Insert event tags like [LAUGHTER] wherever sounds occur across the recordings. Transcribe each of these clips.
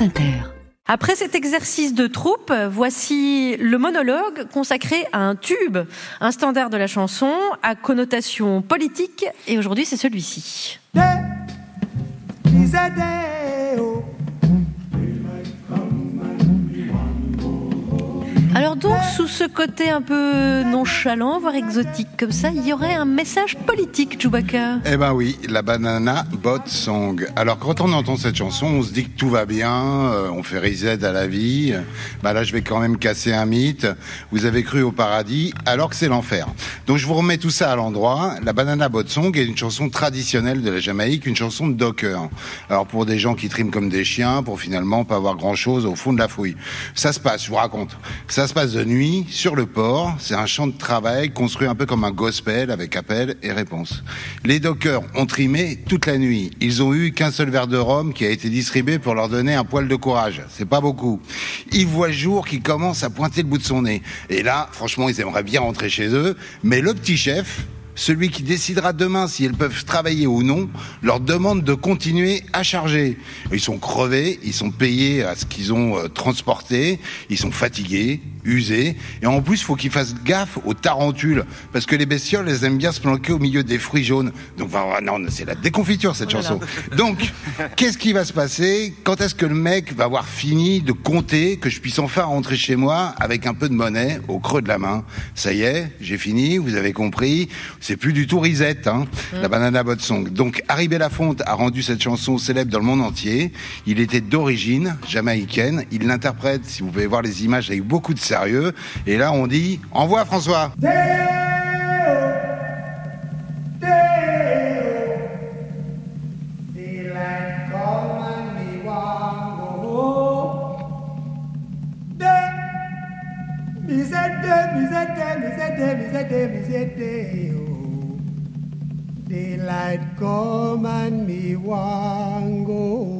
France Inter. Après cet exercice de troupe, voici le monologue consacré à un tube, un standard de la chanson à connotation politique, et aujourd'hui c'est celui-ci. Alors donc, sous ce côté un peu nonchalant, voire exotique comme ça, il y aurait un message politique, Chewbacca. Eh ben oui, la banana bot song. Alors quand on entend cette chanson, on se dit que tout va bien, euh, on fait reset à la vie. Bah là, je vais quand même casser un mythe. Vous avez cru au paradis, alors que c'est l'enfer. Donc je vous remets tout ça à l'endroit. La banana bot song est une chanson traditionnelle de la Jamaïque, une chanson de docker. Alors pour des gens qui triment comme des chiens, pour finalement pas avoir grand chose au fond de la fouille. Ça se passe, je vous raconte. Ça se passe de nuit sur le port. C'est un champ de travail construit un peu comme un gospel avec appel et réponse. Les dockers ont trimé toute la nuit. Ils ont eu qu'un seul verre de rhum qui a été distribué pour leur donner un poil de courage. C'est pas beaucoup. Ils voient jour qui commence à pointer le bout de son nez. Et là, franchement, ils aimeraient bien rentrer chez eux. Mais le petit chef, celui qui décidera demain si elles peuvent travailler ou non, leur demande de continuer à charger. Ils sont crevés, ils sont payés à ce qu'ils ont euh, transporté, ils sont fatigués, usés, et en plus, il faut qu'ils fassent gaffe aux tarentules, parce que les bestioles, elles aiment bien se planquer au milieu des fruits jaunes. Donc, enfin, non, c'est la déconfiture, cette chanson. Donc, qu'est-ce qui va se passer? Quand est-ce que le mec va avoir fini de compter, que je puisse enfin rentrer chez moi avec un peu de monnaie au creux de la main? Ça y est, j'ai fini, vous avez compris c'est plus du tout risette, hein, la Banana Bot Song. Donc Harry Belafonte a rendu cette chanson célèbre dans le monde entier. Il était d'origine jamaïcaine. Il l'interprète, si vous pouvez voir les images, avec beaucoup de Et là, on dit Envoie François Daylight come me want go.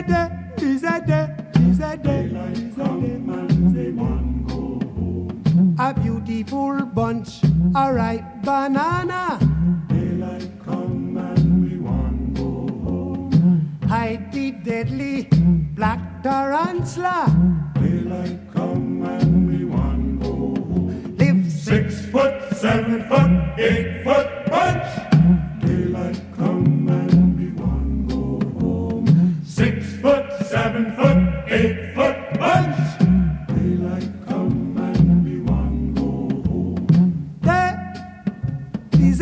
A day. Is a day. Is a day. A beautiful bunch, a ripe banana. Daylight come and we home. Hide the deadly black tarantula. Daylight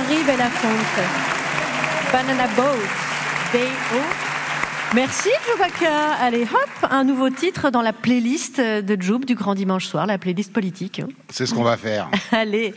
Harry Belafonte, Banana Boat. Merci Chewbacca. Allez hop, un nouveau titre dans la playlist de Joub du Grand Dimanche Soir, la playlist politique. C'est ce qu'on va faire. [LAUGHS] Allez.